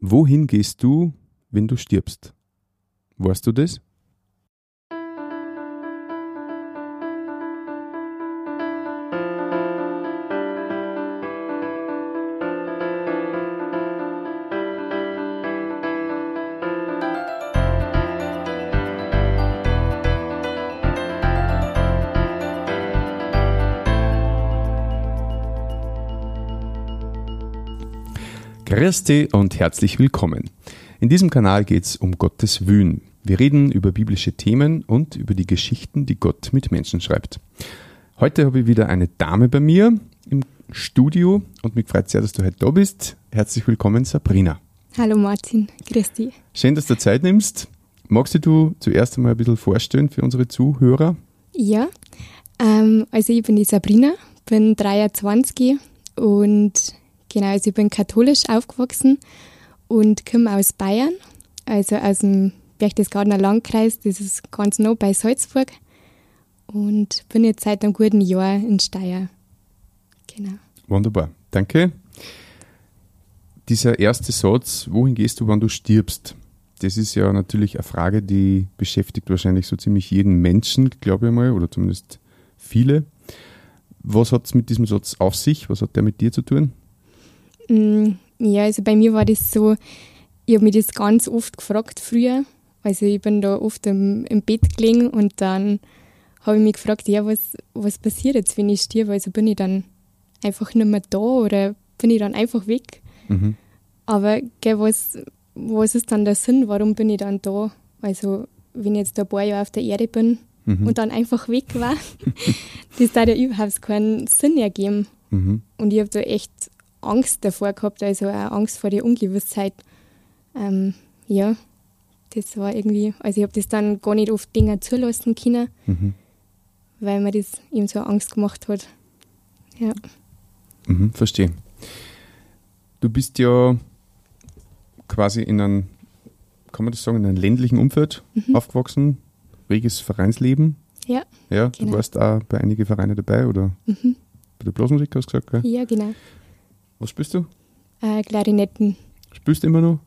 Wohin gehst du, wenn du stirbst? Weißt du das? Dich und herzlich willkommen. In diesem Kanal geht es um Gottes Wühn. Wir reden über biblische Themen und über die Geschichten, die Gott mit Menschen schreibt. Heute habe ich wieder eine Dame bei mir im Studio und mich freut sehr, dass du heute da bist. Herzlich willkommen, Sabrina. Hallo Martin, grüß dich. Schön, dass du Zeit nimmst. Magst du zuerst einmal ein bisschen vorstellen für unsere Zuhörer? Ja, ähm, also ich bin die Sabrina, bin 23 und Genau, also ich bin katholisch aufgewachsen und komme aus Bayern, also aus dem Berchtesgadener Landkreis, das ist ganz nah bei Salzburg. Und bin jetzt seit einem guten Jahr in Steyr. Genau. Wunderbar, danke. Dieser erste Satz, wohin gehst du, wann du stirbst? Das ist ja natürlich eine Frage, die beschäftigt wahrscheinlich so ziemlich jeden Menschen, glaube ich mal, oder zumindest viele. Was hat es mit diesem Satz auf sich? Was hat der mit dir zu tun? Mm, ja, also bei mir war das so, ich habe mich das ganz oft gefragt früher. Also ich bin da oft im, im Bett gelegen und dann habe ich mich gefragt, ja, was, was passiert jetzt, wenn ich stirb? Also bin ich dann einfach nicht mehr da oder bin ich dann einfach weg? Mhm. Aber gell, was, was ist dann der Sinn? Warum bin ich dann da? Also wenn ich jetzt ein paar Jahre auf der Erde bin mhm. und dann einfach weg war, das hat ja überhaupt keinen Sinn ergeben. Mhm. Und ich habe da echt Angst davor gehabt, also auch Angst vor der Ungewissheit. Ähm, ja, das war irgendwie, also ich habe das dann gar nicht oft Dinge zulassen können, mhm. weil mir das eben so Angst gemacht hat. Ja. Mhm, verstehe. Du bist ja quasi in einem, kann man das sagen, in einem ländlichen Umfeld mhm. aufgewachsen, reges Vereinsleben. Ja. Ja, genau. du warst auch bei einigen Vereinen dabei, oder? Mhm. Bei der Blasmusik hast du gesagt, gell? Ja, genau. Was spielst du? Äh, Klarinetten. Spielst du immer noch?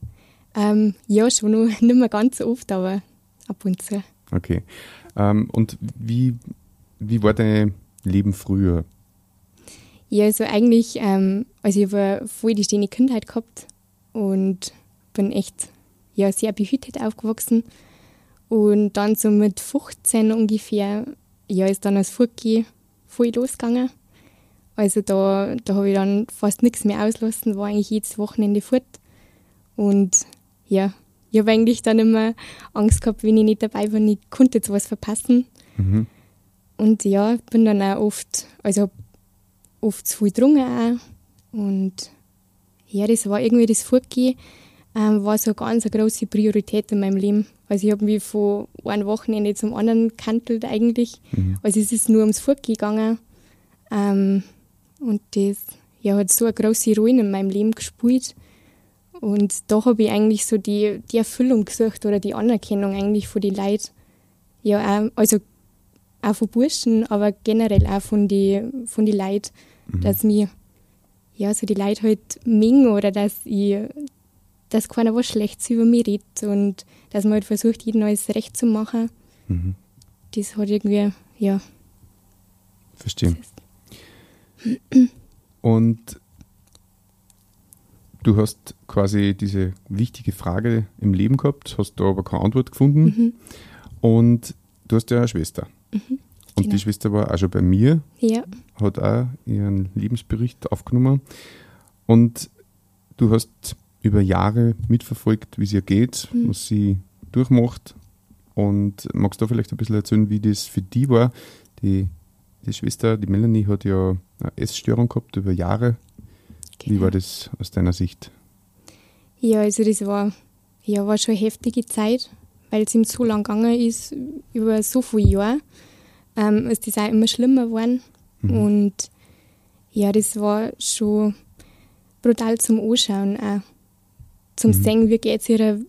Ähm, ja, schon noch. Nicht mehr ganz so oft, aber ab und zu. Okay. Ähm, und wie, wie war dein Leben früher? Ja, also eigentlich, ähm, also ich habe voll die stehende Kindheit gehabt und bin echt ja, sehr behütet aufgewachsen. Und dann so mit 15 ungefähr, ja, ist dann das Furtgehen voll losgegangen. Also da, da habe ich dann fast nichts mehr auslassen, war eigentlich jedes Wochenende fort. Und ja, ich habe eigentlich dann immer Angst gehabt, wenn ich nicht dabei war, ich konnte jetzt was verpassen. Mhm. Und ja, bin dann auch oft, also habe oft zu viel getrunken auch. Und ja, das war irgendwie das Fortgehen, ähm, war so eine ganz eine große Priorität in meinem Leben. Also ich habe mich von einem Wochenende zum anderen gekantelt eigentlich. Mhm. Also es ist nur ums Fortgehen gegangen. Ähm, und das ja, hat so eine große Rolle in meinem Leben gespielt. Und da habe ich eigentlich so die, die Erfüllung gesucht oder die Anerkennung eigentlich von den Leuten. Ja, also auch von Burschen, aber generell auch von den von die Leuten, mhm. dass mir ja, so die Leute halt mengen oder dass ich, dass keiner was Schlechtes über mich redet und dass man halt versucht, jedem alles recht zu machen. Mhm. Das hat irgendwie, ja. Verstehe. Und du hast quasi diese wichtige Frage im Leben gehabt, hast da aber keine Antwort gefunden. Mhm. Und du hast ja eine Schwester. Mhm, und genau. die Schwester war auch schon bei mir, ja. hat auch ihren Lebensbericht aufgenommen. Und du hast über Jahre mitverfolgt, wie es ihr geht, mhm. was sie durchmacht. Und magst du vielleicht ein bisschen erzählen, wie das für die war? Die die Schwester, die Melanie, hat ja eine Essstörung gehabt über Jahre. Genau. Wie war das aus deiner Sicht? Ja, also das war, ja, war schon eine heftige Zeit, weil es ihm so lang gegangen ist, über so viele Jahre, ähm, ist das auch immer schlimmer geworden. Mhm. Und ja, das war schon brutal zum Anschauen auch. Zum mhm. Sehen, wie geht es ihr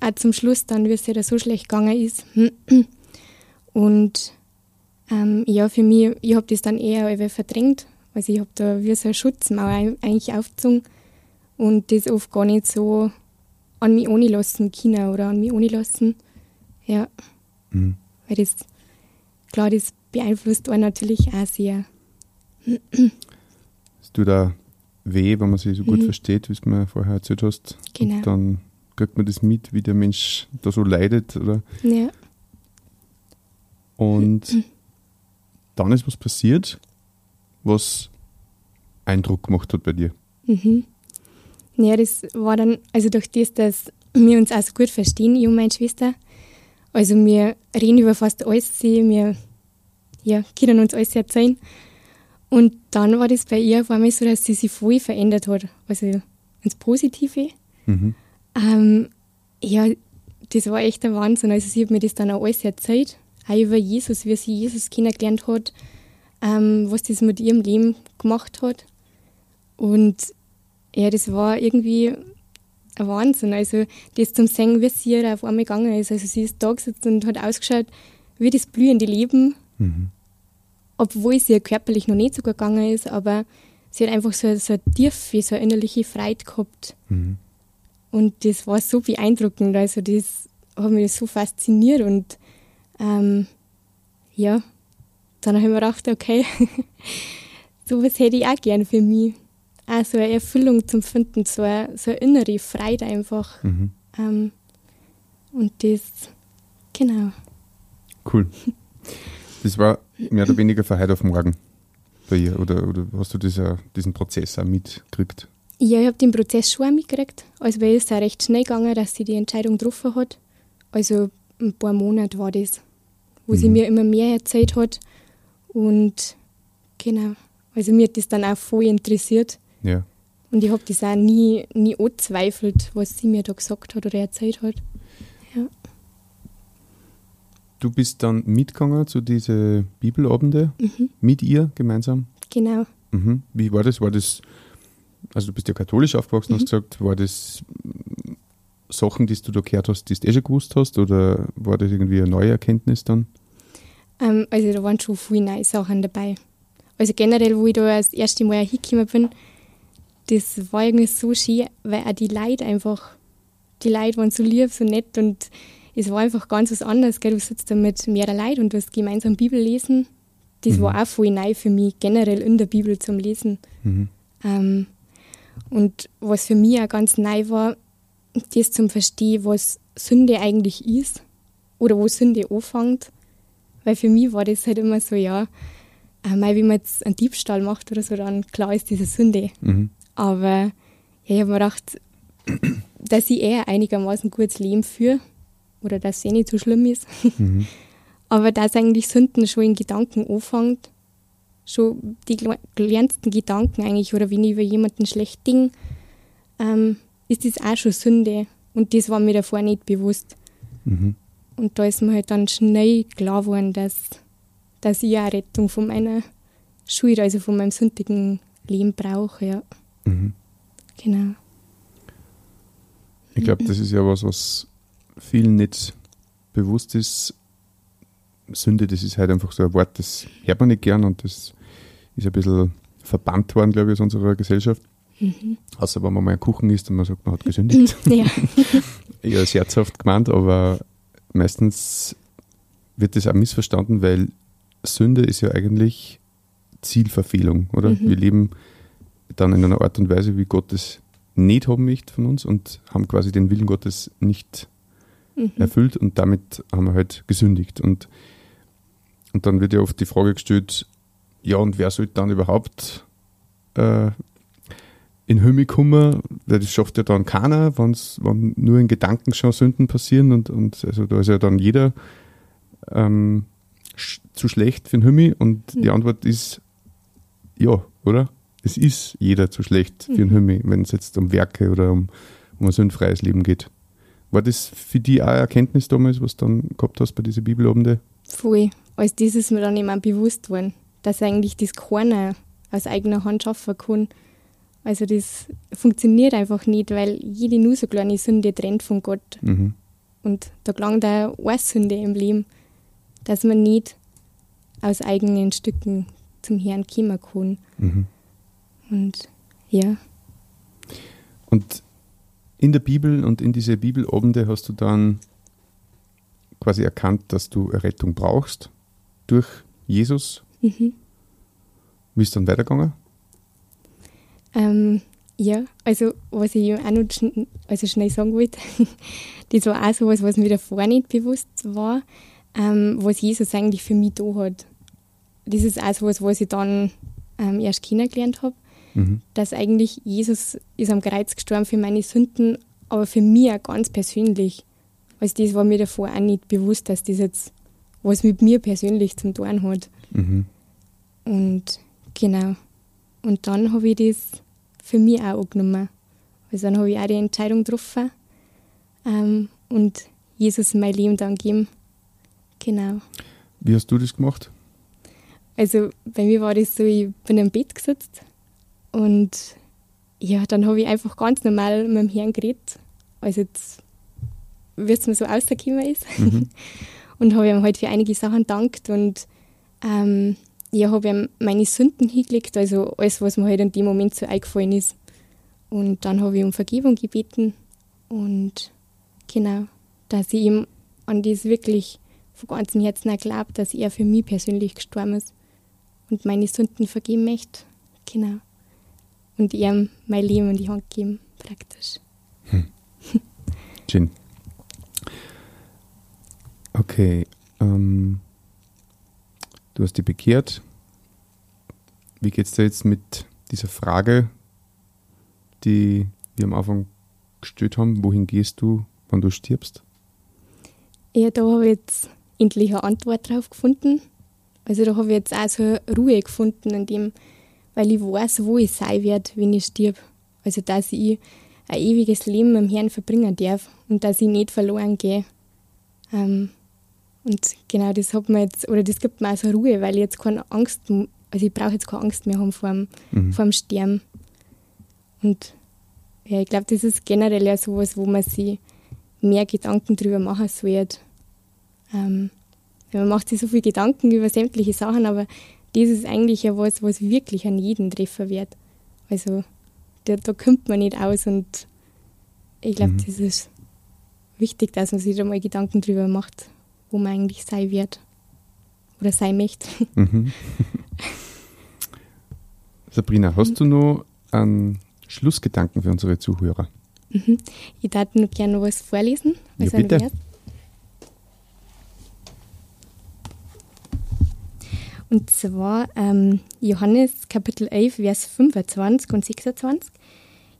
auch zum Schluss dann, wie es ihr so schlecht gegangen ist. Und ähm, ja, für mich, ich habe das dann eher verdrängt. Also ich habe da wie so eine Schutzmauer eigentlich aufgezogen und das oft gar nicht so an mich ohne lassen können oder an mich ohne lassen. Ja. Mhm. Weil das, klar, das beeinflusst einen natürlich auch sehr. Es tut da weh, wenn man sich so gut mhm. versteht, wie es mir vorher erzählt hast. Genau. Und dann kriegt man das mit, wie der Mensch da so leidet, oder? Ja. Und mhm. dann ist was passiert, was Eindruck gemacht hat bei dir. Mhm. Ja, das war dann, also durch das, dass wir uns auch so gut verstehen, ich und meine Schwester. Also wir reden über fast alles, wir ja, können uns alles erzählen. Und dann war das bei ihr auf einmal so, dass sie sich voll verändert hat. Also ins Positive. Mhm. Ähm, ja, das war echt der Wahnsinn. Also sie hat mir das dann auch alles erzählt. Auch über Jesus, wie sie Jesus kennengelernt hat, ähm, was das mit ihrem Leben gemacht hat. Und ja, das war irgendwie ein Wahnsinn. Also das zum Singen, wie sie auf einmal gegangen ist. Also sie ist da gesessen und hat ausgeschaut wie das blühende Leben. Mhm obwohl sie ja körperlich noch nicht so gegangen ist, aber sie hat einfach so, so eine tiefe, so eine innerliche Freude gehabt. Mhm. Und das war so beeindruckend. Also das hat mich so fasziniert und ähm, ja, dann habe ich mir gedacht, okay, sowas hätte ich auch gern für mich. Auch so eine Erfüllung zum Finden, so eine, so eine innere Freude einfach. Mhm. Ähm, und das, genau. Cool. Das war mehr oder weniger von heute auf morgen bei ihr? Oder, oder hast du dieser, diesen Prozess auch mitgekriegt? Ja, ich habe den Prozess schon auch mitgekriegt. Also bei ihr ist es auch recht schnell gegangen, dass sie die Entscheidung getroffen hat. Also ein paar Monate war das, wo mhm. sie mir immer mehr erzählt hat. Und genau, also mir hat das dann auch voll interessiert. Ja. Und ich habe das auch nie, nie angezweifelt, was sie mir da gesagt hat oder erzählt hat. Ja. Du bist dann mitgegangen zu diesen Bibelabende mhm. mit ihr gemeinsam? Genau. Mhm. Wie war das? War das, also du bist ja katholisch aufgewachsen, mhm. hast gesagt, war das Sachen, die du da gehört hast, die du eh schon gewusst hast oder war das irgendwie eine neue Erkenntnis dann? Ähm, also da waren schon viele neue Sachen dabei. Also generell, wo ich da das erste Mal hingekommen bin, das war irgendwie so schön, weil auch die Leute einfach, die Leute waren so lieb, so nett und es war einfach ganz was anderes. Gell? Du sitzt da mit mehreren Leuten und du hast gemeinsam Bibel lesen. Das mhm. war auch voll neu für mich, generell in der Bibel zum Lesen. Mhm. Ähm, und was für mich auch ganz neu war, das zum Verstehen, was Sünde eigentlich ist oder wo Sünde anfängt. Weil für mich war das halt immer so, ja, äh, wie man jetzt einen Diebstahl macht oder so, dann klar ist diese Sünde. Mhm. Aber ja, ich habe mir gedacht, dass ich eher einigermaßen gutes Leben führe oder dass es eh nicht so schlimm ist. Mhm. Aber dass eigentlich Sünden schon in Gedanken anfängt, schon die kleinsten Gedanken eigentlich, oder wenn ich über jemanden schlecht Ding, ähm, ist das auch schon Sünde. Und das war mir davor nicht bewusst. Mhm. Und da ist mir halt dann schnell klar geworden, dass, dass ich auch Rettung von meiner Schuld, also von meinem sündigen Leben brauche. Ja. Mhm. Genau. Ich glaube, das ist ja was, was vielen nicht bewusst ist, Sünde, das ist halt einfach so ein Wort, das hört man nicht gern und das ist ein bisschen verbannt worden, glaube ich, aus unserer Gesellschaft. Mhm. Außer wenn man mal einen Kuchen isst und man sagt, man hat gesündigt. Ja. Eher scherzhaft gemeint, aber meistens wird das auch missverstanden, weil Sünde ist ja eigentlich Zielverfehlung, oder? Mhm. Wir leben dann in einer Art und Weise, wie Gott es nicht haben möchte von uns und haben quasi den Willen Gottes nicht mhm. erfüllt und damit haben wir halt gesündigt. Und, und dann wird ja oft die Frage gestellt, ja, und wer sollte dann überhaupt äh, in Himmel kommen? Weil das schafft ja dann keiner, wenn's, wenn nur in Gedanken schon Sünden passieren und, und also da ist ja dann jeder ähm, sch zu schlecht für den Himmel und mhm. die Antwort ist ja, oder? Es ist jeder zu schlecht für den mhm. Himmel, wenn es jetzt um Werke oder um, um ein sündfreies Leben geht. War das für dich auch eine Erkenntnis damals, was du dann gehabt hast bei diesen Bibelabenden? Voll. Als das ist mir dann immer bewusst worden, dass eigentlich das keiner aus eigener Hand schaffen kann. Also das funktioniert einfach nicht, weil jede nur so kleine Sünde trennt von Gott. Mhm. Und da gelangt auch eine Sünde im Leben, dass man nicht aus eigenen Stücken zum Herrn kommen kann. Mhm. Und ja. Und in der Bibel und in diese Bibelabende hast du dann quasi erkannt, dass du Errettung brauchst durch Jesus. Mhm. Wie ist dann weitergegangen? Ähm, ja, also was ich auch noch schn also schnell sagen wollte, das war auch so was, was mir davor nicht bewusst war, ähm, was Jesus eigentlich für mich da hat. Das ist auch so was, was ich dann ähm, erst kennengelernt habe, Mhm. dass eigentlich Jesus ist am Kreuz gestorben für meine Sünden, aber für mich auch ganz persönlich. Also das war mir davor auch nicht bewusst, dass das jetzt was mit mir persönlich zum tun hat. Mhm. Und genau. Und dann habe ich das für mich auch angenommen. Also dann habe ich auch die Entscheidung getroffen ähm, und Jesus mein Leben dann gegeben. Genau. Wie hast du das gemacht? Also bei mir war das so, ich bin im Bett gesetzt und ja, dann habe ich einfach ganz normal mit dem Herrn geredet, als jetzt, wie es mir so rausgekommen ist. Mhm. und habe ihm halt für einige Sachen dankt und ähm, ja, habe ihm meine Sünden hingelegt, also alles, was mir halt in dem Moment so eingefallen ist. Und dann habe ich um Vergebung gebeten und genau, dass ich ihm an das wirklich von ganzem Herzen auch glaube, dass er für mich persönlich gestorben ist und meine Sünden vergeben möchte. Genau. Und ihm mein Leben in die Hand geben, praktisch. Schön. Okay. Ähm, du hast dich bekehrt. Wie geht es dir jetzt mit dieser Frage, die wir am Anfang gestellt haben? Wohin gehst du, wann du stirbst? Ja, da habe ich jetzt endlich eine Antwort drauf gefunden. Also da habe ich jetzt auch so Ruhe gefunden, in dem, weil ich weiß, wo ich sein werde, wenn ich stirb. Also dass ich ein ewiges Leben dem Herrn verbringen darf und dass ich nicht verloren gehe. Ähm, und genau das hat mir jetzt, oder das gibt mir auch so Ruhe, weil ich jetzt keine Angst, also ich brauche jetzt keine Angst mehr haben vor dem, Mhm. vor dem Sterben. Und ja, ich glaube, das ist generell ja sowas, wo man sich mehr Gedanken drüber machen sollte. Ähm, man macht sich so viel Gedanken über sämtliche Sachen, aber das ist eigentlich ja was, was wirklich an jeden treffen wird. Also da, da kommt man nicht aus und ich glaube, Mhm. das ist wichtig, dass man sich da mal Gedanken drüber macht, wo man eigentlich sein wird oder sein möchte. Mhm. Sabrina, hast du noch einen Schlussgedanken für unsere Zuhörer? Mhm. Ich darf noch gerne noch was vorlesen. Ja, Also ein bitte. Und zwar ähm, Johannes Kapitel 11, Vers 25 und 26.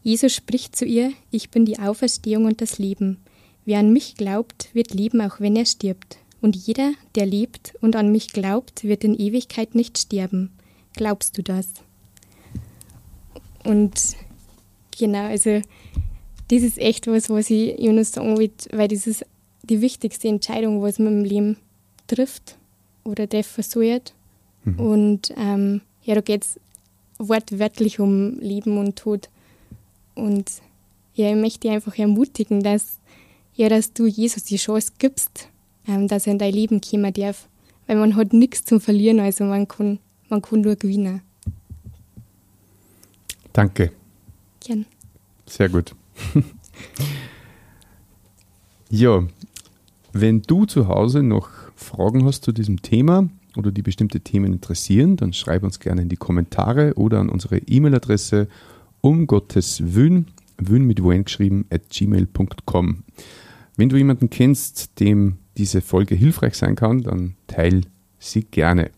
Jesus spricht zu ihr, ich bin die Auferstehung und das Leben. Wer an mich glaubt, wird leben, auch wenn er stirbt. Und jeder, der lebt und an mich glaubt, wird in Ewigkeit nicht sterben. Glaubst du das? Und genau, also das ist echt was, was ich Jonas sagen will, weil das ist die wichtigste Entscheidung, was man im Leben trifft oder treffen sollte. Mhm. Und ähm, ja, da geht es wortwörtlich um Leben und Tod. Und ja, ich möchte dich einfach ermutigen, dass, ja, dass du Jesus die Chance gibst, ähm, dass er in dein Leben kommen darf. Weil man hat nichts zum Verlieren, also man kann, man kann nur gewinnen. Danke. Gern. Sehr gut. ja, wenn du zu Hause noch Fragen hast zu diesem Thema oder die bestimmte Themen interessieren, dann schreib uns gerne in die Kommentare oder an unsere E-Mail-Adresse um Gottes Willen, Willen mit Wayne geschrieben, at gmail.com. Wenn du jemanden kennst, dem diese Folge hilfreich sein kann, dann teil sie gerne.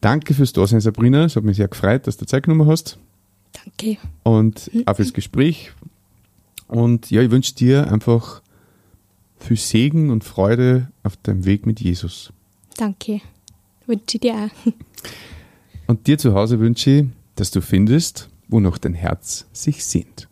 Danke fürs Dasein, Sabrina. Es hat mich sehr gefreut, dass du Zeit genommen hast Danke. und auch fürs Gespräch. Und ja, ich wünsche dir einfach viel Segen und Freude auf deinem Weg mit Jesus. Danke. Wünsche ich dir auch. Und dir zu Hause wünsche ich, dass du findest, wo noch dein Herz sich sehnt.